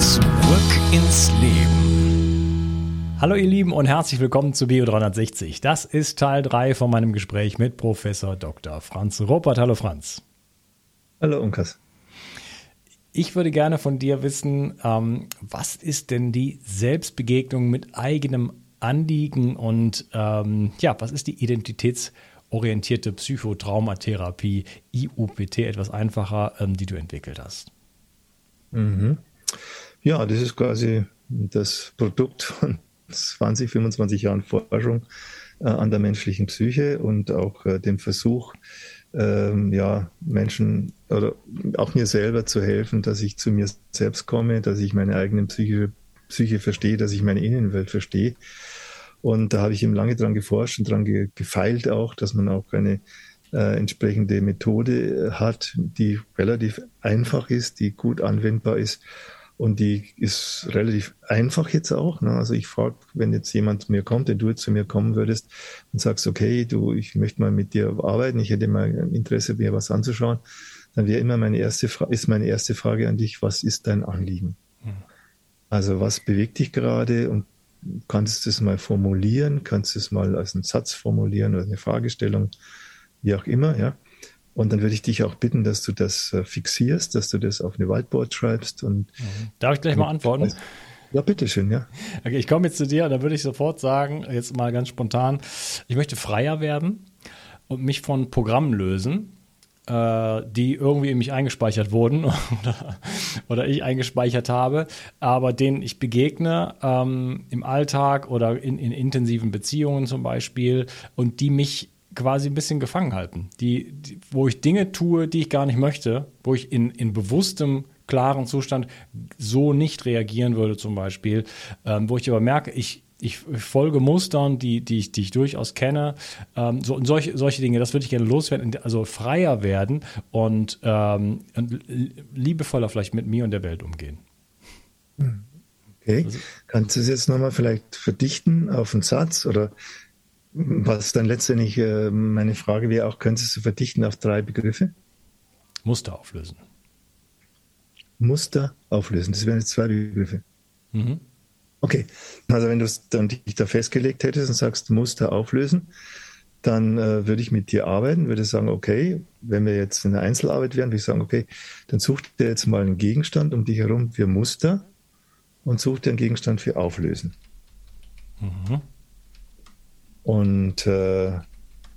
Zurück ins Leben. Hallo ihr Lieben und herzlich willkommen zu Bio 360. Das ist Teil 3 von meinem Gespräch mit Professor Dr. Franz Ruppert. Hallo Franz. Hallo Unkas. Ich würde gerne von dir wissen, ähm, was ist denn die Selbstbegegnung mit eigenem Anliegen und ähm, ja, was ist die Identitäts- orientierte Psychotraumatherapie, IUPT, etwas einfacher, ähm, die du entwickelt hast. Mhm. Ja, das ist quasi das Produkt von 20, 25 Jahren Forschung äh, an der menschlichen Psyche und auch äh, dem Versuch, ähm, ja, Menschen oder auch mir selber zu helfen, dass ich zu mir selbst komme, dass ich meine eigene Psyche, Psyche verstehe, dass ich meine Innenwelt verstehe und da habe ich eben lange dran geforscht und dran ge gefeilt auch, dass man auch eine äh, entsprechende Methode äh, hat, die relativ einfach ist, die gut anwendbar ist. Und die ist relativ einfach jetzt auch. Ne? Also ich frage, wenn jetzt jemand zu mir kommt, wenn du jetzt zu mir kommen würdest und sagst, okay, du, ich möchte mal mit dir arbeiten, ich hätte mal Interesse, mir was anzuschauen, dann wäre immer meine erste Frage, ist meine erste Frage an dich, was ist dein Anliegen? Hm. Also was bewegt dich gerade und kannst du es mal formulieren, kannst du es mal als einen Satz formulieren oder eine Fragestellung, wie auch immer, ja. Und dann würde ich dich auch bitten, dass du das äh, fixierst, dass du das auf eine Whiteboard schreibst und. Mhm. Darf ich gleich mal antworten? Ja, bitteschön, ja. Okay, ich komme jetzt zu dir, da würde ich sofort sagen, jetzt mal ganz spontan, ich möchte freier werden und mich von Programmen lösen äh, die irgendwie in mich eingespeichert wurden oder, oder, ich eingespeichert habe, aber denen ich begegne ähm, im Alltag oder in, in, intensiven Beziehungen zum Beispiel und die mich quasi ein bisschen gefangen halten, die, die, wo ich Dinge tue, die ich gar nicht möchte, wo ich in, in bewusstem klaren Zustand so nicht reagieren würde zum Beispiel, ähm, wo ich aber merke, ich, ich folge Mustern, die, die, ich, die ich durchaus kenne. Ähm, so, und solche, solche Dinge, das würde ich gerne loswerden, also freier werden und, ähm, und liebevoller vielleicht mit mir und der Welt umgehen. Okay. Also, Kannst du es jetzt nochmal vielleicht verdichten auf einen Satz oder was dann letztendlich äh, meine Frage wäre auch, könntest du verdichten auf drei Begriffe? Muster auflösen. Muster auflösen, das wären jetzt zwei Begriffe. Mhm. Okay, also wenn du dann dich da festgelegt hättest und sagst, Muster auflösen, dann äh, würde ich mit dir arbeiten, würde sagen, okay, wenn wir jetzt in der Einzelarbeit wären, würde ich sagen, okay, dann such dir jetzt mal einen Gegenstand um dich herum für Muster und such dir einen Gegenstand für Auflösen. Mhm. Und äh,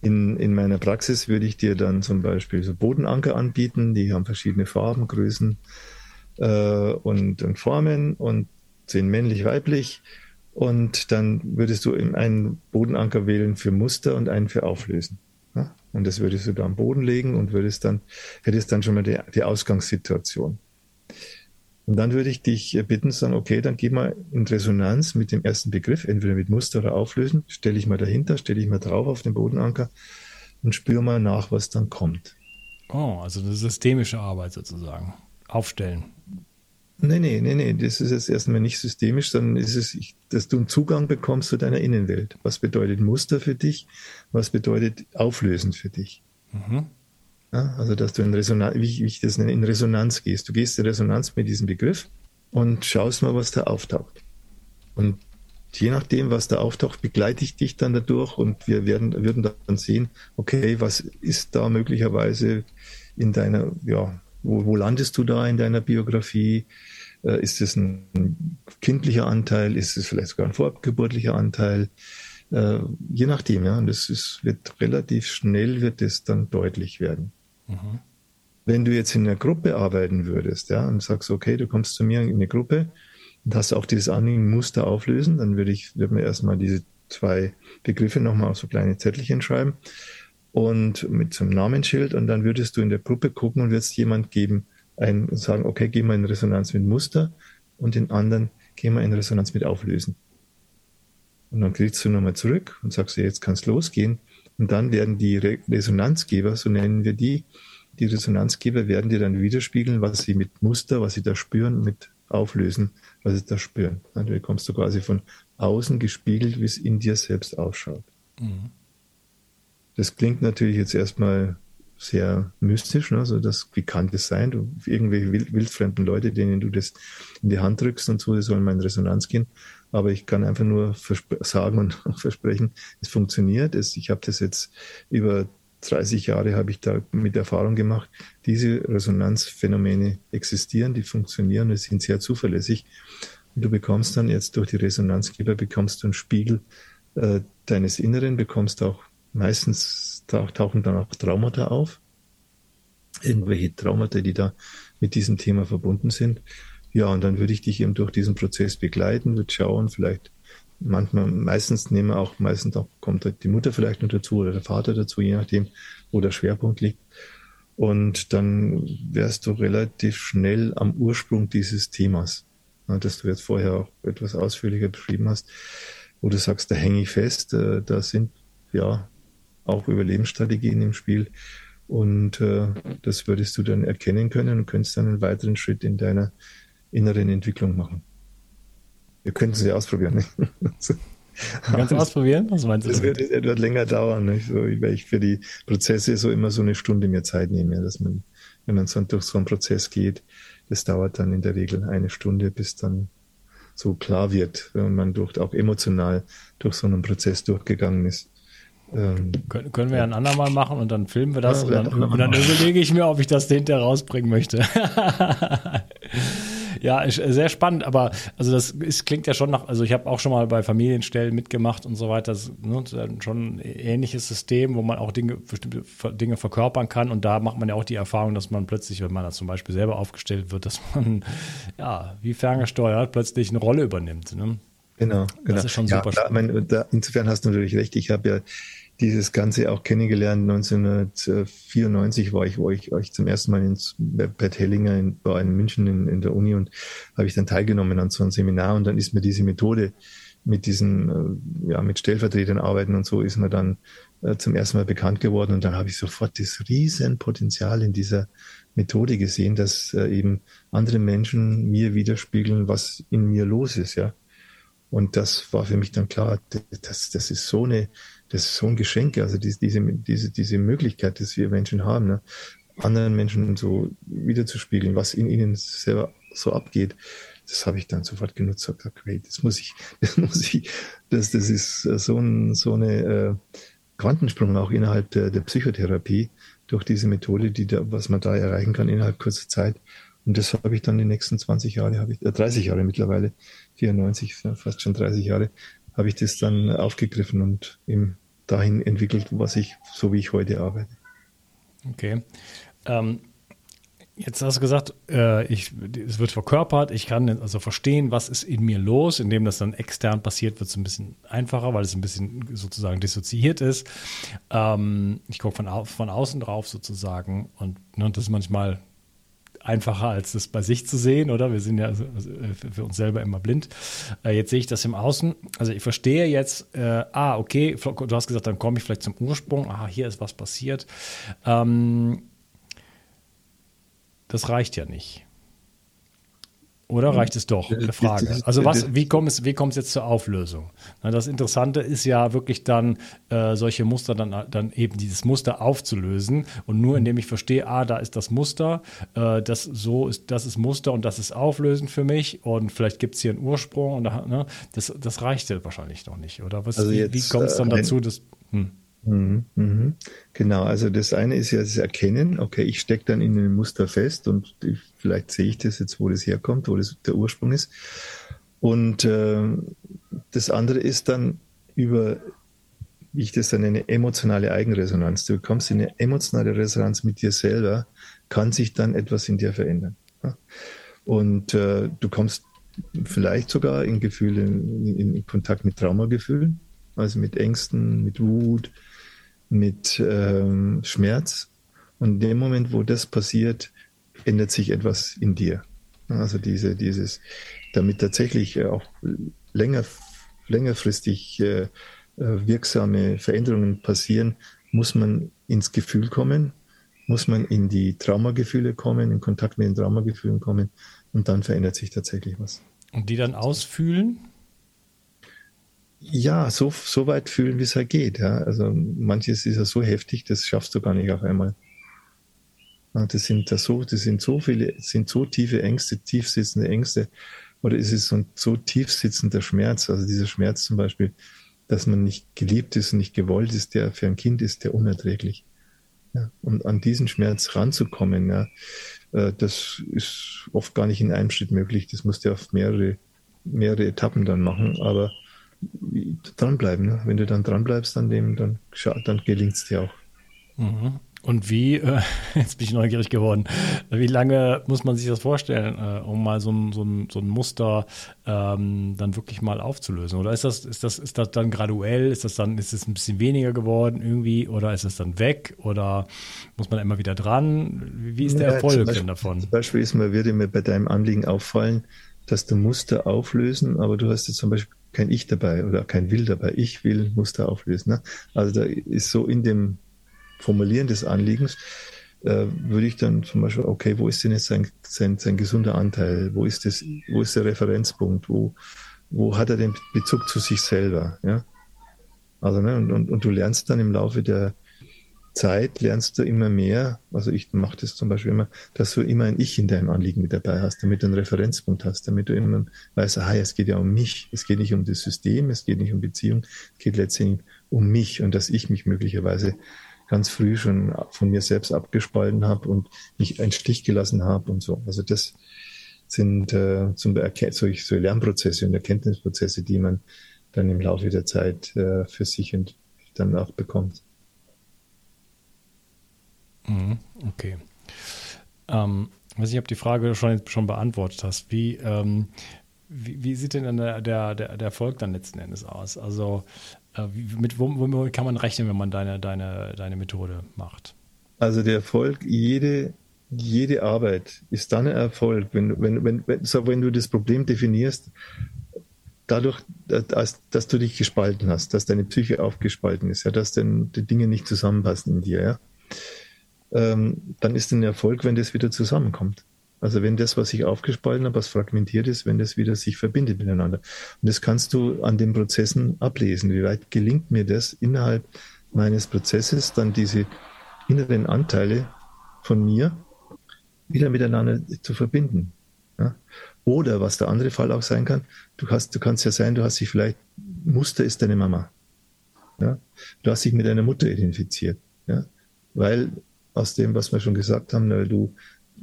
in, in meiner Praxis würde ich dir dann zum Beispiel so Bodenanker anbieten, die haben verschiedene Farben, Größen äh, und, und Formen und sind männlich, weiblich und dann würdest du einen Bodenanker wählen für Muster und einen für Auflösen. Ja? Und das würdest du da am Boden legen und würdest dann, hättest dann schon mal die, die Ausgangssituation. Und dann würde ich dich bitten, sagen, okay, dann geh mal in Resonanz mit dem ersten Begriff, entweder mit Muster oder Auflösen, stelle ich mal dahinter, stelle ich mal drauf auf den Bodenanker und spüre mal nach, was dann kommt. Oh, also eine systemische Arbeit sozusagen. Aufstellen. Nee, nee, nee, nee, das ist jetzt erstmal nicht systemisch, sondern ist es, dass du einen Zugang bekommst zu deiner Innenwelt. Was bedeutet Muster für dich? Was bedeutet Auflösen für dich? Mhm. Ja, also, dass du in Resonanz, wie ich, das nenne, in Resonanz gehst. Du gehst in Resonanz mit diesem Begriff und schaust mal, was da auftaucht. Und je nachdem, was da auftaucht, begleite ich dich dann dadurch und wir werden, würden dann sehen, okay, was ist da möglicherweise in deiner, ja, wo, wo landest du da in deiner Biografie? Äh, ist es ein kindlicher Anteil? Ist es vielleicht sogar ein vorgeburtlicher Anteil? Äh, je nachdem, ja. Und das ist, wird relativ schnell wird es dann deutlich werden. Wenn du jetzt in einer Gruppe arbeiten würdest, ja, und sagst, okay, du kommst zu mir in eine Gruppe und hast auch dieses Anliegen Muster auflösen, dann würde ich, würde mir erstmal diese zwei Begriffe nochmal auf so kleine Zettelchen schreiben und mit so einem Namensschild und dann würdest du in der Gruppe gucken und würdest jemand geben, ein, sagen, okay, geh mal in Resonanz mit Muster und den anderen geh mal in Resonanz mit Auflösen. Und dann kriegst du nochmal zurück und sagst, jetzt kannst losgehen. Und dann werden die Re Resonanzgeber, so nennen wir die, die Resonanzgeber werden dir dann widerspiegeln, was sie mit Muster, was sie da spüren, mit Auflösen, was sie da spüren. Dann bekommst du quasi von außen gespiegelt, wie es in dir selbst ausschaut. Mhm. Das klingt natürlich jetzt erstmal sehr mystisch, ne? also das, wie kann das sein? Du, irgendwelche wild, wildfremden Leute, denen du das in die Hand drückst und so, die sollen mal in Resonanz gehen. Aber ich kann einfach nur sagen und versprechen, es funktioniert. Es, ich habe das jetzt über 30 Jahre habe ich da mit Erfahrung gemacht. Diese Resonanzphänomene existieren, die funktionieren, die sind sehr zuverlässig. Und du bekommst dann jetzt durch die Resonanzgeber bekommst du einen Spiegel äh, deines Inneren, bekommst auch Meistens tauchen dann auch Traumata auf. Irgendwelche Traumata, die da mit diesem Thema verbunden sind. Ja, und dann würde ich dich eben durch diesen Prozess begleiten, würde schauen, vielleicht manchmal, meistens nehmen wir auch, meistens auch kommt halt die Mutter vielleicht noch dazu oder der Vater dazu, je nachdem, wo der Schwerpunkt liegt. Und dann wärst du relativ schnell am Ursprung dieses Themas, das du jetzt vorher auch etwas ausführlicher beschrieben hast, wo du sagst, da hänge ich fest, äh, da sind ja auch Überlebensstrategien im Spiel. Und äh, das würdest du dann erkennen können und könntest dann einen weiteren Schritt in deiner inneren Entwicklung machen. Wir könnten es ja ausprobieren. Ne? Kannst du ausprobieren? Was meinst du? Das wird, wird länger dauern, nicht? So, weil ich für die Prozesse so immer so eine Stunde mehr Zeit nehme, dass man, wenn man so durch so einen Prozess geht, das dauert dann in der Regel eine Stunde, bis dann so klar wird, wenn man durch, auch emotional durch so einen Prozess durchgegangen ist. Ähm, können, können wir ja ein andermal machen und dann filmen wir das ja, und, dann, und dann überlege ich mir, ob ich das hinterher rausbringen möchte. ja, ist sehr spannend, aber also das ist, klingt ja schon nach, also ich habe auch schon mal bei Familienstellen mitgemacht und so weiter, das, ne, schon ein ähnliches System, wo man auch Dinge, bestimmte Dinge verkörpern kann und da macht man ja auch die Erfahrung, dass man plötzlich, wenn man da zum Beispiel selber aufgestellt wird, dass man ja wie ferngesteuert plötzlich eine Rolle übernimmt. Ne? Genau, genau. Das ist schon super ja, mein, da, insofern hast du natürlich recht. Ich habe ja dieses Ganze auch kennengelernt. 1994 war ich, war ich, war ich zum ersten Mal ins Bert Hellinger in, war in München in, in der Uni und habe ich dann teilgenommen an so einem Seminar und dann ist mir diese Methode mit diesen, äh, ja, mit Stellvertretern arbeiten und so ist mir dann äh, zum ersten Mal bekannt geworden und dann habe ich sofort das Riesenpotenzial in dieser Methode gesehen, dass äh, eben andere Menschen mir widerspiegeln, was in mir los ist, ja. Und das war für mich dann klar, das, das ist so eine, das ist so ein Geschenk, also diese, diese, diese, Möglichkeit, dass wir Menschen haben, ne? anderen Menschen so wiederzuspiegeln, was in ihnen selber so abgeht. Das habe ich dann sofort genutzt und gesagt, hey, das muss ich, das muss ich, das, das ist so, ein, so eine äh, Quantensprung auch innerhalb der, der Psychotherapie durch diese Methode, die da, was man da erreichen kann innerhalb kurzer Zeit. Und das habe ich dann die nächsten 20 Jahre, habe ich, äh, 30 Jahre mittlerweile, 94, fast schon 30 Jahre, habe ich das dann aufgegriffen und eben dahin entwickelt, was ich, so wie ich heute arbeite. Okay. Ähm, Jetzt hast du gesagt, äh, ich, es wird verkörpert, ich kann also verstehen, was ist in mir los, indem das dann extern passiert, wird es ein bisschen einfacher, weil es ein bisschen sozusagen dissoziiert ist. Ähm, ich gucke von, von außen drauf sozusagen und ne, das ist manchmal einfacher, als das bei sich zu sehen, oder? Wir sind ja also, also für uns selber immer blind. Äh, jetzt sehe ich das im Außen. Also ich verstehe jetzt, äh, ah, okay, du hast gesagt, dann komme ich vielleicht zum Ursprung. Ah, hier ist was passiert. Ähm, das reicht ja nicht. Oder reicht es doch? Eine Frage. Also was, wie kommt es, wie kommt es jetzt zur Auflösung? das Interessante ist ja wirklich dann, äh, solche Muster dann, dann eben dieses Muster aufzulösen. Und nur indem ich verstehe, ah, da ist das Muster, äh, das so ist, das ist Muster und das ist auflösend für mich. Und vielleicht gibt es hier einen Ursprung und da, ne, das, das reicht ja wahrscheinlich noch nicht. Oder was, also wie, wie kommt es dann äh, dazu, dass. Hm. Mhm, mhm. Genau, also das eine ist ja das Erkennen, okay, ich stecke dann in einem Muster fest und ich, vielleicht sehe ich das jetzt, wo das herkommt, wo das der Ursprung ist. Und äh, das andere ist dann über, wie ich das dann nenne, emotionale Eigenresonanz. Du kommst in eine emotionale Resonanz mit dir selber, kann sich dann etwas in dir verändern. Ja? Und äh, du kommst vielleicht sogar in Gefühle, in, in Kontakt mit Traumagefühlen, also mit Ängsten, mit Wut, mit ähm, Schmerz. Und in dem Moment, wo das passiert, ändert sich etwas in dir. Also diese, dieses, damit tatsächlich äh, auch länger, längerfristig äh, äh, wirksame Veränderungen passieren, muss man ins Gefühl kommen, muss man in die Traumagefühle kommen, in Kontakt mit den Traumagefühlen kommen und dann verändert sich tatsächlich was. Und die dann ausfühlen? Ja, so, so weit fühlen, wie es halt geht. Ja. Also manches ist ja so heftig, das schaffst du gar nicht auf einmal. Das sind da so, das sind so viele, sind so tiefe Ängste, tief sitzende Ängste. Oder ist es so ein so tief sitzender Schmerz? Also dieser Schmerz zum Beispiel, dass man nicht geliebt ist und nicht gewollt ist, der für ein Kind ist, der unerträglich. Ja, und an diesen Schmerz ranzukommen, ja, äh, das ist oft gar nicht in einem Schritt möglich. Das musst du auf mehrere, mehrere Etappen dann machen. Aber dranbleiben. Ne? Wenn du dann dranbleibst an dem, dann, dann gelingt es dir auch. Mhm. Und wie, äh, jetzt bin ich neugierig geworden, wie lange muss man sich das vorstellen, äh, um mal so ein, so ein, so ein Muster ähm, dann wirklich mal aufzulösen? Oder ist das, ist das, ist das dann graduell? Ist das dann, ist es ein bisschen weniger geworden irgendwie? Oder ist es dann weg? Oder muss man immer wieder dran? Wie ist der ja, Erfolg Beispiel, denn davon? Zum Beispiel ist mir, würde mir bei deinem Anliegen auffallen, dass du Muster auflösen, aber du hast jetzt zum Beispiel kein Ich dabei oder kein Will dabei. Ich will Muster auflösen. Ne? Also da ist so in dem Formulieren des Anliegens, äh, würde ich dann zum Beispiel, okay, wo ist denn jetzt sein, sein, sein gesunder Anteil? Wo ist das, wo ist der Referenzpunkt? Wo, wo hat er den Bezug zu sich selber? Ja? Also, ne, und, und, und du lernst dann im Laufe der, Zeit lernst du immer mehr, also ich mache das zum Beispiel immer, dass du immer ein Ich in deinem Anliegen mit dabei hast, damit du einen Referenzpunkt hast, damit du immer weißt, aha, es geht ja um mich, es geht nicht um das System, es geht nicht um Beziehung, es geht letztendlich um mich und dass ich mich möglicherweise ganz früh schon von mir selbst abgespalten habe und mich einen Stich gelassen habe und so. Also das sind äh, zum solche, so Lernprozesse und Erkenntnisprozesse, die man dann im Laufe der Zeit äh, für sich und dann auch bekommt. Mhm, okay. Ähm, weiß nicht, ob die Frage schon, schon beantwortet hast. Wie, ähm, wie, wie, sieht denn der, der, der, Erfolg dann letzten Endes aus? Also äh, mit womit kann man rechnen, wenn man deine, deine, deine Methode macht? Also der Erfolg, jede, jede Arbeit ist dann ein Erfolg, wenn, wenn, wenn, wenn, so, wenn du das Problem definierst, dadurch, dass, dass, du dich gespalten hast, dass deine Psyche aufgespalten ist, ja, dass denn die Dinge nicht zusammenpassen in dir, ja ähm, dann ist ein Erfolg, wenn das wieder zusammenkommt. Also wenn das, was sich aufgespalten hat, was fragmentiert ist, wenn das wieder sich verbindet miteinander. Und das kannst du an den Prozessen ablesen. Wie weit gelingt mir das innerhalb meines Prozesses, dann diese inneren Anteile von mir wieder miteinander zu verbinden. Ja? Oder was der andere Fall auch sein kann, du hast, du kannst ja sein, du hast dich vielleicht, Muster ist deine Mama. Ja? Du hast dich mit deiner Mutter identifiziert. Ja? Weil aus dem, was wir schon gesagt haben, weil du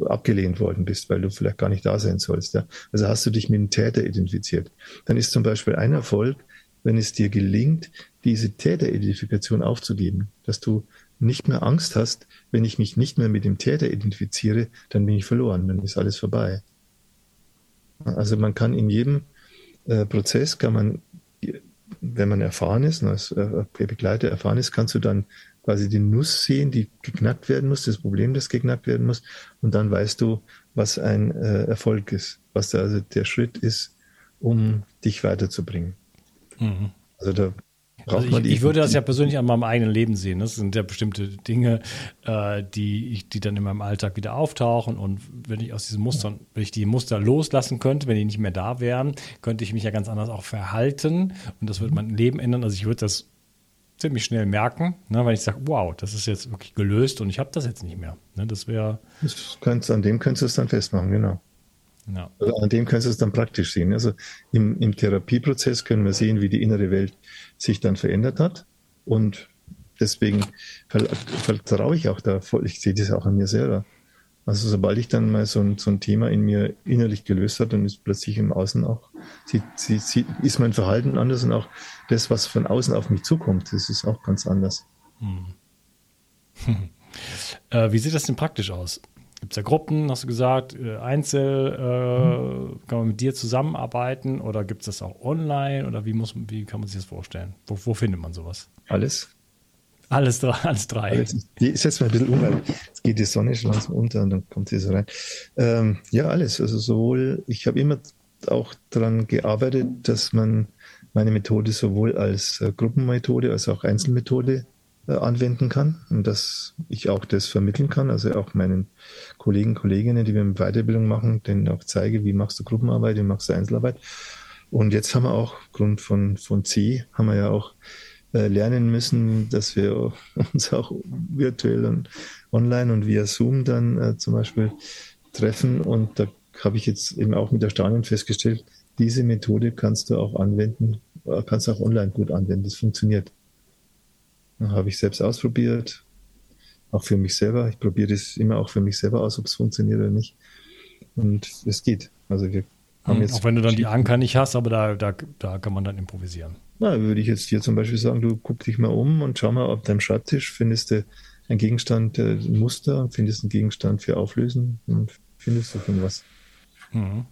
abgelehnt worden bist, weil du vielleicht gar nicht da sein sollst. Ja? Also hast du dich mit dem Täter identifiziert. Dann ist zum Beispiel ein Erfolg, wenn es dir gelingt, diese Täteridentifikation aufzugeben, dass du nicht mehr Angst hast, wenn ich mich nicht mehr mit dem Täter identifiziere, dann bin ich verloren, dann ist alles vorbei. Also man kann in jedem äh, Prozess, kann man, wenn man erfahren ist, als äh, Begleiter erfahren ist, kannst du dann quasi die Nuss sehen, die geknackt werden muss, das Problem, das geknackt werden muss, und dann weißt du, was ein äh, Erfolg ist, was da also der Schritt ist, um dich weiterzubringen. Mhm. Also da also ich, ich, würde das ja persönlich an meinem eigenen Leben sehen. Das sind ja bestimmte Dinge, äh, die, ich, die dann in meinem Alltag wieder auftauchen. Und wenn ich aus diesen Mustern, wenn ich die Muster loslassen könnte, wenn die nicht mehr da wären, könnte ich mich ja ganz anders auch verhalten. Und das würde mein Leben ändern. Also ich würde das ziemlich schnell merken, ne, weil ich sage, wow, das ist jetzt wirklich gelöst und ich habe das jetzt nicht mehr. Ne, das wäre. An dem könntest du es dann festmachen, genau. Ja. Also an dem kannst du es dann praktisch sehen. Also im, im Therapieprozess können wir sehen, wie die innere Welt sich dann verändert hat. Und deswegen vertraue ich auch da voll. Ich sehe das auch an mir selber. Also sobald ich dann mal so ein, so ein Thema in mir innerlich gelöst hat, dann ist plötzlich im Außen auch, sieht, sieht, sieht, ist mein Verhalten anders und auch das, was von außen auf mich zukommt, das ist auch ganz anders. Hm. Äh, wie sieht das denn praktisch aus? Gibt es ja Gruppen, hast du gesagt, äh, Einzel, äh, kann man mit dir zusammenarbeiten oder gibt es das auch online oder wie, muss, wie kann man sich das vorstellen? Wo, wo findet man sowas? Alles. Alles, alles drei. Alles, die ist jetzt mal ein bisschen um, weil es geht die Sonne schon langsam unter und dann kommt sie so rein. Ähm, ja, alles. Also sowohl, ich habe immer auch daran gearbeitet, dass man meine Methode sowohl als äh, Gruppenmethode als auch Einzelmethode äh, anwenden kann und dass ich auch das vermitteln kann, also auch meinen Kollegen, Kolleginnen, die wir mit Weiterbildung machen, denen auch zeige, wie machst du Gruppenarbeit, wie machst du Einzelarbeit. Und jetzt haben wir auch, aufgrund von, von C, haben wir ja auch äh, lernen müssen, dass wir uns auch virtuell und online und via Zoom dann zum Beispiel treffen. Und da habe ich jetzt eben auch mit Erstaunen festgestellt, diese Methode kannst du auch anwenden, kannst du auch online gut anwenden. Das funktioniert. Habe ich selbst ausprobiert, auch für mich selber. Ich probiere das immer auch für mich selber aus, ob es funktioniert oder nicht. Und es geht. Also wir haben hm, jetzt. Auch wenn du dann die Anker nicht hast, aber da, da, da kann man dann improvisieren. Na, würde ich jetzt dir zum Beispiel sagen, du guck dich mal um und schau mal auf deinem Schreibtisch, findest du ein Gegenstand, äh, ein Muster, findest einen Gegenstand für Auflösen und findest du von was. Mhm.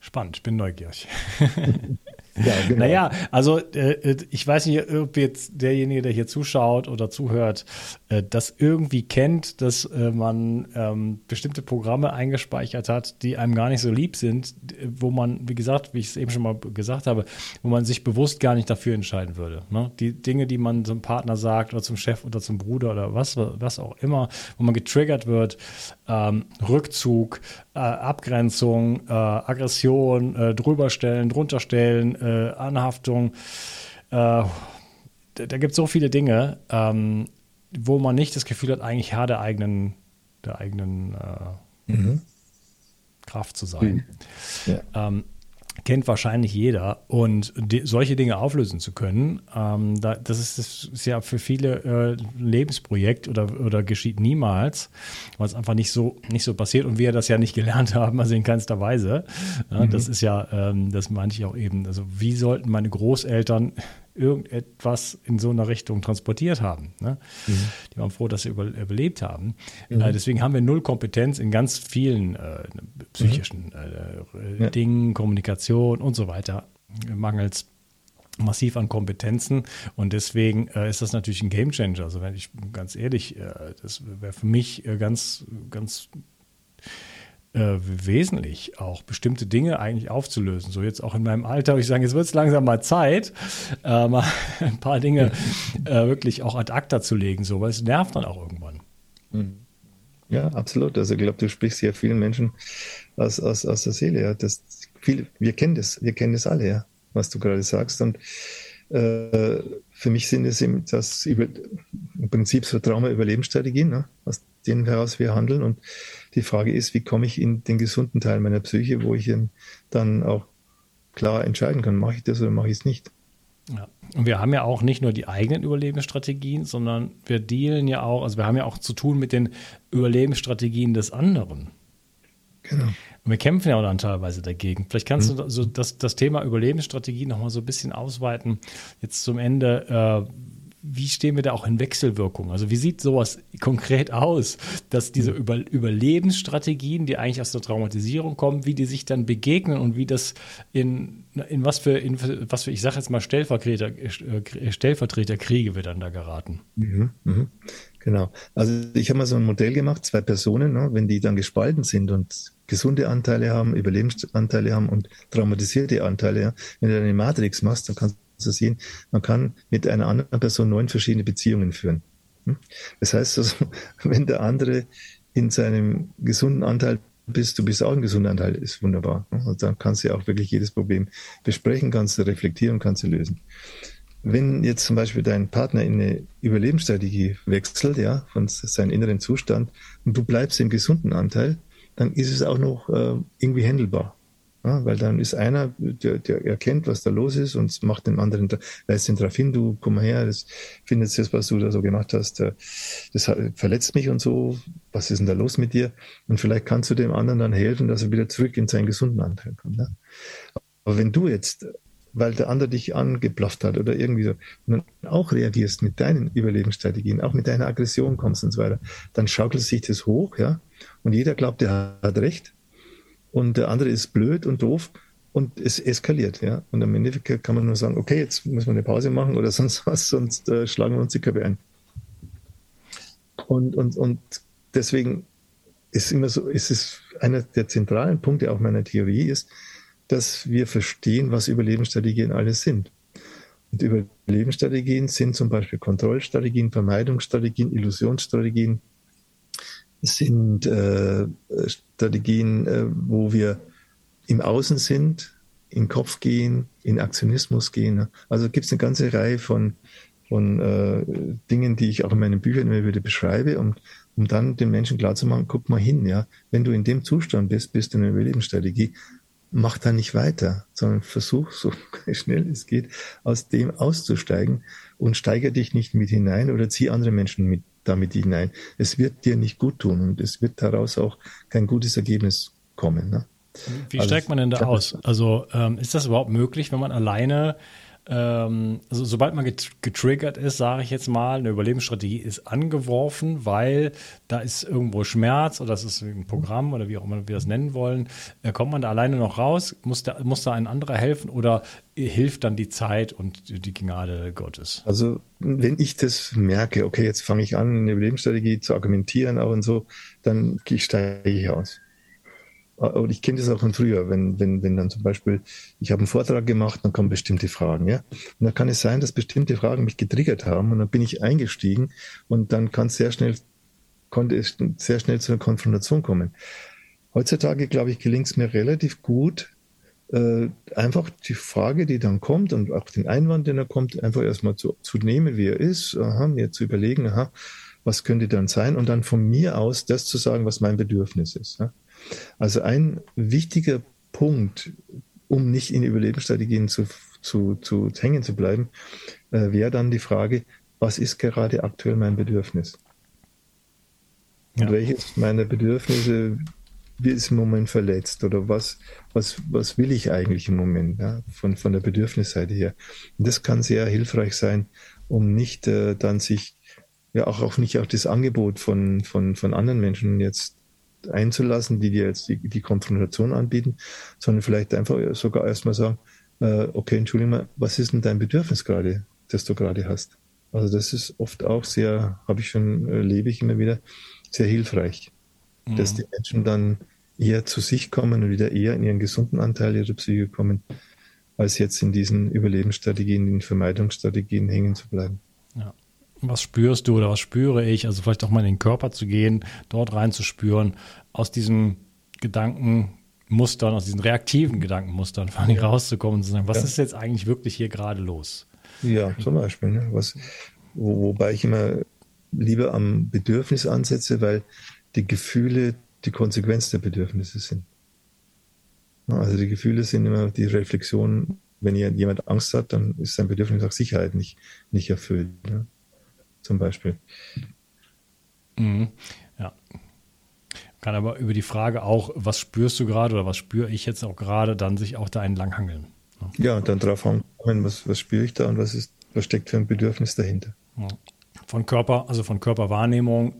Spannend, ich bin neugierig. Genau. Naja, also äh, äh, ich weiß nicht, ob jetzt derjenige, der hier zuschaut oder zuhört, äh, das irgendwie kennt, dass äh, man ähm, bestimmte Programme eingespeichert hat, die einem gar nicht so lieb sind, wo man, wie gesagt, wie ich es eben schon mal gesagt habe, wo man sich bewusst gar nicht dafür entscheiden würde. Ne? Die Dinge, die man zum Partner sagt oder zum Chef oder zum Bruder oder was, was auch immer, wo man getriggert wird, ähm, Rückzug, äh, Abgrenzung, äh, Aggression, äh, drüberstellen, drunterstellen, äh, Anhaftung. Äh, da, gibt es so viele Dinge, ähm, wo man nicht das Gefühl hat, eigentlich Herr der eigenen, der eigenen äh, mhm. Kraft zu sein. Mhm. Ja. Ähm, kennt wahrscheinlich jeder. Und die, solche Dinge auflösen zu können, ähm, da, das, ist, das ist ja für viele äh, Lebensprojekt oder, oder geschieht niemals, weil es einfach nicht so, nicht so passiert und wir das ja nicht gelernt haben, also in keinster Weise. Ja, mhm. Das ist ja, ähm, das meinte ich auch eben. Also wie sollten meine Großeltern irgendetwas in so einer Richtung transportiert haben. Ne? Mhm. Die waren froh, dass sie über, überlebt haben. Mhm. Äh, deswegen haben wir null Kompetenz in ganz vielen äh, psychischen äh, ja. Dingen, Kommunikation und so weiter. Mangels massiv an Kompetenzen und deswegen äh, ist das natürlich ein Gamechanger. Also wenn ich ganz ehrlich, äh, das wäre für mich äh, ganz, ganz äh, wesentlich, auch bestimmte Dinge eigentlich aufzulösen. So jetzt auch in meinem Alter, wo ich sage, jetzt wird es langsam mal Zeit, äh, mal ein paar Dinge äh, wirklich auch ad acta zu legen, so, weil es nervt dann auch irgendwann. Mhm. Ja, absolut. Also ich glaube, du sprichst ja vielen Menschen aus, aus, aus der Seele. Ja. Das, viel, wir kennen das, wir kennen das alle, ja, was du gerade sagst. Und äh, für mich sind es eben das über, im Prinzip so Trauma-Überlebensstrategien, ne, aus denen heraus wir handeln. Und die Frage ist, wie komme ich in den gesunden Teil meiner Psyche, wo ich dann auch klar entscheiden kann, mache ich das oder mache ich es nicht. Ja. Und wir haben ja auch nicht nur die eigenen Überlebensstrategien, sondern wir dealen ja auch, also wir haben ja auch zu tun mit den Überlebensstrategien des anderen. Genau. Und wir kämpfen ja auch dann teilweise dagegen. Vielleicht kannst mhm. du so das, das Thema Überlebensstrategie nochmal so ein bisschen ausweiten. Jetzt zum Ende, äh, wie stehen wir da auch in Wechselwirkung? Also wie sieht sowas konkret aus, dass diese Über Überlebensstrategien, die eigentlich aus der Traumatisierung kommen, wie die sich dann begegnen und wie das in, in was für, in was für, ich sage jetzt mal Stellvertreter, äh, Stellvertreterkriege wir dann da geraten? Mhm, mh. Genau. Also ich habe mal so ein Modell gemacht, zwei Personen, ne, wenn die dann gespalten sind und gesunde Anteile haben, Überlebensanteile haben und traumatisierte Anteile, ja, wenn du eine Matrix machst, dann kannst zu sehen, man kann mit einer anderen Person neun verschiedene Beziehungen führen. Hm? Das heißt also, wenn der andere in seinem gesunden Anteil bist, du bist auch ein gesunder Anteil, ist wunderbar. Und also dann kannst du auch wirklich jedes Problem besprechen, kannst du reflektieren, kannst du lösen. Wenn jetzt zum Beispiel dein Partner in eine Überlebensstrategie wechselt, ja, von seinem inneren Zustand, und du bleibst im gesunden Anteil, dann ist es auch noch äh, irgendwie handelbar. Ja, weil dann ist einer, der, der erkennt, was da los ist und macht dem anderen, weist ihn darauf hin, du komm mal her, das findet das, was du da so gemacht hast, äh, das verletzt mich und so, was ist denn da los mit dir? Und vielleicht kannst du dem anderen dann helfen, dass er wieder zurück in seinen gesunden Anteil kommt. Ne? Aber wenn du jetzt, weil der andere dich angeblafft hat oder irgendwie so, und dann auch reagierst mit deinen Überlebensstrategien, auch mit deiner Aggression kommst und so weiter, dann schaukelt sich das hoch, ja, und jeder glaubt, er hat recht und der andere ist blöd und doof und es eskaliert, ja. Und am Ende kann man nur sagen, okay, jetzt müssen wir eine Pause machen oder sonst was, sonst äh, schlagen wir uns die Köpfe ein. Und, und, und deswegen ist immer so, ist es einer der zentralen Punkte auch meiner Theorie ist, dass wir verstehen, was Überlebensstrategien alles sind. Und Überlebensstrategien sind zum Beispiel Kontrollstrategien, Vermeidungsstrategien, Illusionsstrategien, sind äh, Strategien, äh, wo wir im Außen sind, in Kopf gehen, in Aktionismus gehen. Also gibt es eine ganze Reihe von, von äh, Dingen, die ich auch in meinen Büchern immer wieder beschreibe, um, um dann den Menschen klarzumachen, guck mal hin, ja, wenn du in dem Zustand bist, bist du in einer Überlebensstrategie, mach da nicht weiter, sondern versuch so schnell es geht, aus dem auszusteigen und steigere dich nicht mit hinein oder zieh andere Menschen mit damit hinein. Es wird dir nicht gut tun und es wird daraus auch kein gutes Ergebnis kommen. Ne? Wie also, steigt man denn da aus? Also ähm, ist das überhaupt möglich, wenn man alleine ähm, also sobald man getriggert ist, sage ich jetzt mal, eine Überlebensstrategie ist angeworfen, weil da ist irgendwo Schmerz oder das ist ein Programm oder wie auch immer wir das nennen wollen, äh, kommt man da alleine noch raus? Muss da, muss da ein anderer helfen oder hilft dann die Zeit und die Gnade Gottes? Also wenn ich das merke, okay, jetzt fange ich an, eine Überlebensstrategie zu argumentieren auch und so, dann steige ich aus. Und ich kenne das auch von früher, wenn, wenn, wenn dann zum Beispiel, ich habe einen Vortrag gemacht, dann kommen bestimmte Fragen, ja. Und dann kann es sein, dass bestimmte Fragen mich getriggert haben und dann bin ich eingestiegen und dann kann sehr schnell, konnte es sehr schnell zu einer Konfrontation kommen. Heutzutage, glaube ich, gelingt es mir relativ gut, äh, einfach die Frage, die dann kommt und auch den Einwand, den er kommt, einfach erstmal zu, zu nehmen, wie er ist, aha, mir zu überlegen, aha, was könnte dann sein und dann von mir aus das zu sagen, was mein Bedürfnis ist. Ja? Also ein wichtiger Punkt, um nicht in Überlebensstrategien zu, zu, zu hängen zu bleiben, äh, wäre dann die Frage, was ist gerade aktuell mein Bedürfnis? Und ja. welches meiner Bedürfnisse ist im Moment verletzt oder was, was, was will ich eigentlich im Moment ja, von, von der Bedürfnisseite her? Und das kann sehr hilfreich sein, um nicht äh, dann sich ja auch, auch nicht auf das Angebot von, von, von anderen Menschen jetzt einzulassen, die dir jetzt die, die Konfrontation anbieten, sondern vielleicht einfach sogar erstmal sagen, äh, okay, entschuldige mal, was ist denn dein Bedürfnis gerade, das du gerade hast? Also das ist oft auch sehr, habe ich schon, erlebe ich immer wieder, sehr hilfreich, mhm. dass die Menschen dann eher zu sich kommen und wieder eher in ihren gesunden Anteil ihrer Psyche kommen, als jetzt in diesen Überlebensstrategien, in den Vermeidungsstrategien hängen zu bleiben. Was spürst du oder was spüre ich? Also vielleicht auch mal in den Körper zu gehen, dort reinzuspüren, aus diesen Gedankenmustern, aus diesen reaktiven Gedankenmustern vor allem ja. rauszukommen und zu sagen, was ja. ist jetzt eigentlich wirklich hier gerade los? Ja, zum Beispiel. Ne? Was, wo, wobei ich immer lieber am Bedürfnis ansetze, weil die Gefühle die Konsequenz der Bedürfnisse sind. Also die Gefühle sind immer die Reflexion wenn jemand Angst hat, dann ist sein Bedürfnis nach Sicherheit nicht, nicht erfüllt. Ne? Zum Beispiel. Mhm. Ja. Kann aber über die Frage auch, was spürst du gerade oder was spüre ich jetzt auch gerade, dann sich auch da entlanghangeln. Ne? Ja, und dann drauf hangeln, was, was spüre ich da und was, ist, was steckt für ein Bedürfnis dahinter. Ja. Von Körper, also von Körperwahrnehmung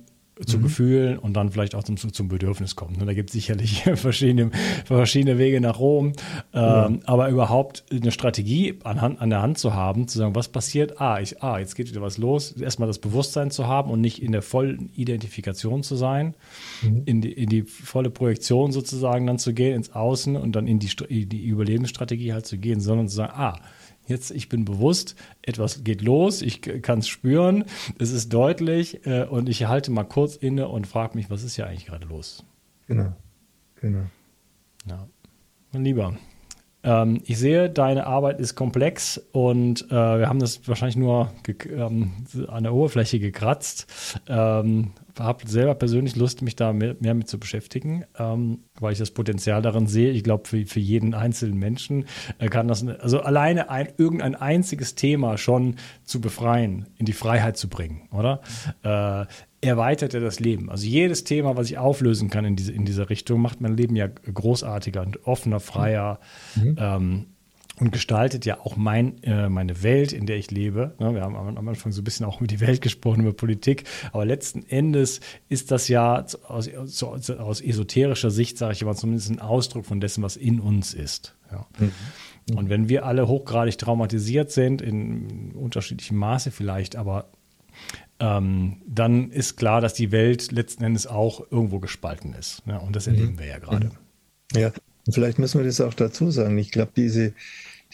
zu mhm. Gefühlen und dann vielleicht auch zum, zum Bedürfnis kommt. Ne? Da gibt es sicherlich verschiedene, verschiedene Wege nach Rom. Ähm, mhm. Aber überhaupt eine Strategie an, Hand, an der Hand zu haben, zu sagen, was passiert? Ah, ich, ah, jetzt geht wieder was los. Erstmal das Bewusstsein zu haben und nicht in der vollen Identifikation zu sein, mhm. in, die, in die volle Projektion sozusagen dann zu gehen, ins Außen und dann in die, in die Überlebensstrategie halt zu gehen, sondern zu sagen, ah, Jetzt, ich bin bewusst, etwas geht los, ich kann es spüren, es ist deutlich äh, und ich halte mal kurz inne und frage mich, was ist hier eigentlich gerade los? Genau, genau. Ja. Mein Lieber, ähm, ich sehe, deine Arbeit ist komplex und äh, wir haben das wahrscheinlich nur ähm, an der Oberfläche gekratzt. Ähm, habe selber persönlich Lust, mich da mehr, mehr mit zu beschäftigen, ähm, weil ich das Potenzial darin sehe. Ich glaube, für, für jeden einzelnen Menschen äh, kann das, also alleine ein, irgendein einziges Thema schon zu befreien, in die Freiheit zu bringen, oder? Äh, erweitert er das Leben. Also jedes Thema, was ich auflösen kann in, diese, in dieser Richtung, macht mein Leben ja großartiger und offener, freier. Mhm. Ähm, und gestaltet ja auch mein, äh, meine Welt, in der ich lebe. Ne, wir haben am Anfang so ein bisschen auch über die Welt gesprochen, über Politik, aber letzten Endes ist das ja aus, aus, aus esoterischer Sicht, sage ich immer, zumindest ein Ausdruck von dessen, was in uns ist. Ja. Mhm. Und wenn wir alle hochgradig traumatisiert sind, in unterschiedlichem Maße vielleicht, aber ähm, dann ist klar, dass die Welt letzten Endes auch irgendwo gespalten ist. Ja, und das erleben mhm. wir ja gerade. Ja, vielleicht müssen wir das auch dazu sagen. Ich glaube, diese,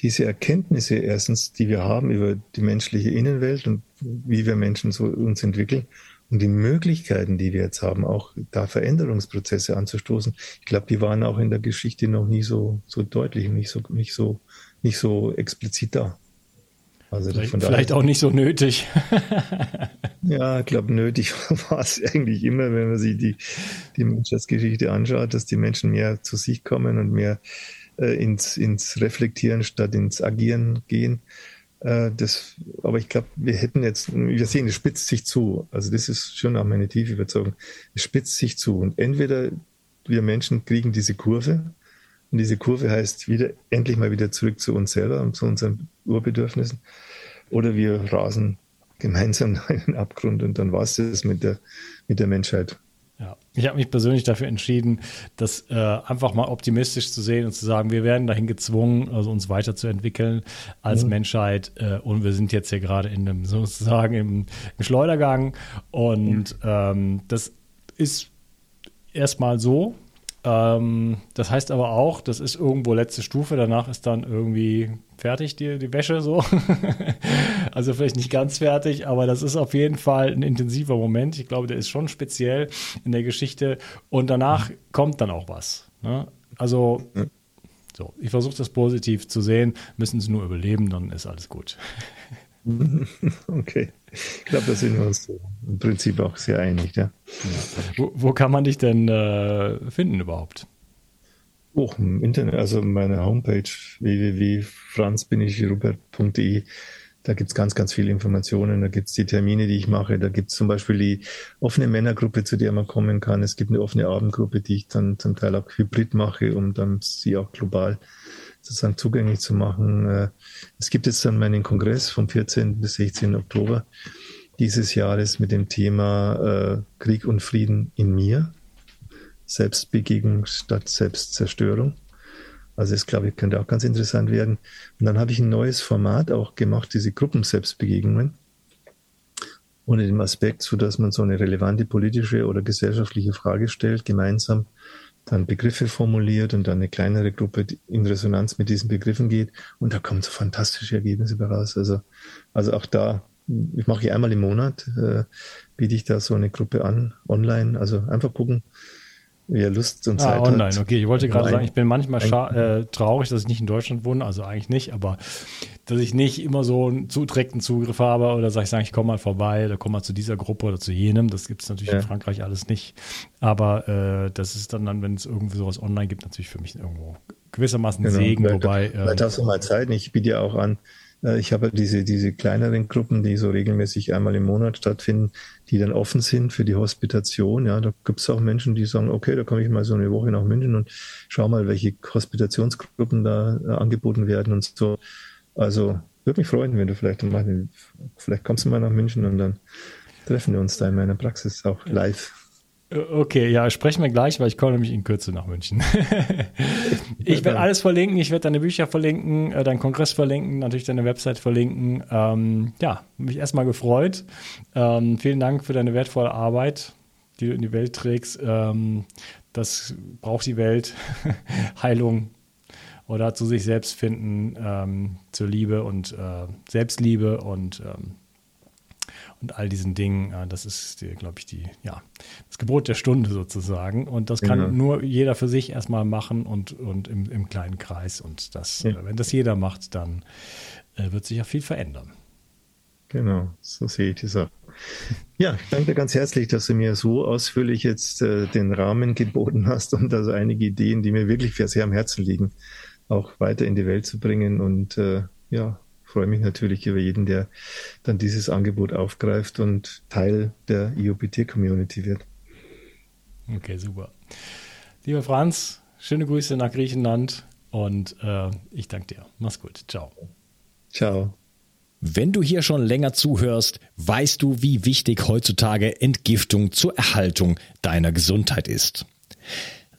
diese Erkenntnisse erstens, die wir haben über die menschliche Innenwelt und wie wir Menschen so uns entwickeln und die Möglichkeiten, die wir jetzt haben, auch da Veränderungsprozesse anzustoßen, ich glaube, die waren auch in der Geschichte noch nie so, so deutlich und nicht so, nicht so, nicht so explizit da. Also vielleicht, vielleicht auch nicht so nötig. ja, ich glaube, nötig war es eigentlich immer, wenn man sich die, die Menschheitsgeschichte anschaut, dass die Menschen mehr zu sich kommen und mehr äh, ins, ins Reflektieren statt ins Agieren gehen. Äh, das, aber ich glaube, wir hätten jetzt, wir sehen, es spitzt sich zu. Also das ist schon auch meine tiefe Überzeugung. Es spitzt sich zu. Und entweder wir Menschen kriegen diese Kurve, und diese Kurve heißt wieder, endlich mal wieder zurück zu uns selber und zu unseren Urbedürfnissen. Oder wir rasen gemeinsam in den Abgrund und dann war es das mit der, mit der Menschheit. Ja, ich habe mich persönlich dafür entschieden, das äh, einfach mal optimistisch zu sehen und zu sagen, wir werden dahin gezwungen, also uns weiterzuentwickeln als ja. Menschheit äh, und wir sind jetzt hier gerade in einem sozusagen im, im Schleudergang und ja. ähm, das ist erstmal so. Ähm, das heißt aber auch, das ist irgendwo letzte Stufe, danach ist dann irgendwie fertig, die, die Wäsche so. also vielleicht nicht ganz fertig, aber das ist auf jeden Fall ein intensiver Moment. Ich glaube, der ist schon speziell in der Geschichte. Und danach kommt dann auch was. Ne? Also, so, ich versuche das positiv zu sehen. Müssen sie nur überleben, dann ist alles gut. Okay. Ich glaube, da sind wir uns im Prinzip auch sehr einig. Ja. ja. Wo, wo, kann man dich denn äh, finden überhaupt? Oh, im Internet, also meine Homepage www.franz-rupert.de. Da gibt's ganz, ganz viele Informationen. Da gibt's die Termine, die ich mache. Da gibt's zum Beispiel die offene Männergruppe, zu der man kommen kann. Es gibt eine offene Abendgruppe, die ich dann zum Teil auch hybrid mache, um dann sie auch global sozusagen zugänglich zu machen. Äh, es gibt jetzt dann meinen Kongress vom 14. bis 16. Oktober dieses Jahres mit dem Thema äh, Krieg und Frieden in mir. Selbstbegegnung statt Selbstzerstörung. Also das, glaube ich, könnte auch ganz interessant werden. Und dann habe ich ein neues Format auch gemacht, diese Gruppenselbstbegegnungen. Unter dem Aspekt, so dass man so eine relevante politische oder gesellschaftliche Frage stellt, gemeinsam dann Begriffe formuliert und dann eine kleinere Gruppe in Resonanz mit diesen Begriffen geht und da kommen so fantastische Ergebnisse raus. Also, also auch da, ich mache ich einmal im Monat, äh, biete ich da so eine Gruppe an, online. Also einfach gucken, wer Lust und ah, Zeit online. hat. Okay, ich wollte gerade sagen, ich bin manchmal äh, traurig, dass ich nicht in Deutschland wohne, also eigentlich nicht, aber dass ich nicht immer so einen direkten Zugriff habe oder sag ich sage, ich komme mal vorbei oder komme mal zu dieser Gruppe oder zu jenem. Das gibt es natürlich Ja. in Frankreich alles nicht. Aber äh, das ist dann, dann wenn es irgendwie sowas online gibt, natürlich für mich irgendwo gewissermaßen Genau. Segen, Vielleicht- wobei. Äh, hast du mal Zeit. Ich biete ja auch an, ich habe ja diese, diese kleineren Gruppen, die so regelmäßig einmal im Monat stattfinden, die dann offen sind für die Hospitation. Ja, da gibt es auch Menschen, die sagen, okay, da komme ich mal so eine Woche nach München und schau mal, welche Hospitationsgruppen da äh, angeboten werden und so. Also würde mich freuen, wenn du vielleicht mal, vielleicht kommst du mal nach München und dann treffen wir uns da in meiner Praxis auch live. Äh, Okay, ja, sprechen wir gleich, weil ich komme nämlich in Kürze nach München. ich werde alles verlinken, ich werde deine Bücher verlinken, äh, deinen Kongress verlinken, natürlich deine Website verlinken. Ähm, ja, mich erstmal gefreut. Ähm, vielen Dank für deine wertvolle Arbeit, die du in die Welt trägst. Ähm, das braucht die Welt. Heilung oder zu sich selbst finden, ähm, zur Liebe und äh, Selbstliebe und ähm, und all diesen Dingen. Äh, Das ist, glaube ich, die, ja, das Gebot der Stunde sozusagen. Und das kann Genau. nur jeder für sich erstmal machen und, und im, im kleinen Kreis. Und das, Ja. äh, wenn das jeder macht, dann äh, wird sich ja viel verändern. Genau, so sehe ich das auch. Ja, ich danke dir ganz herzlich, dass du mir so ausführlich jetzt äh, den Rahmen geboten hast und also einige Ideen, die mir wirklich sehr am Herzen liegen, auch weiter in die Welt zu bringen. Und äh, ja, freue mich natürlich über jeden, der dann dieses Angebot aufgreift und Teil der IOPT-Community wird. Okay, super. Lieber Franz, schöne Grüße nach Griechenland und äh, ich danke dir. Mach's gut. Ciao. Ciao. Wenn du hier schon länger zuhörst, weißt du, wie wichtig heutzutage Entgiftung zur Erhaltung deiner Gesundheit ist.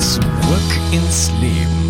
Zurück ins Leben.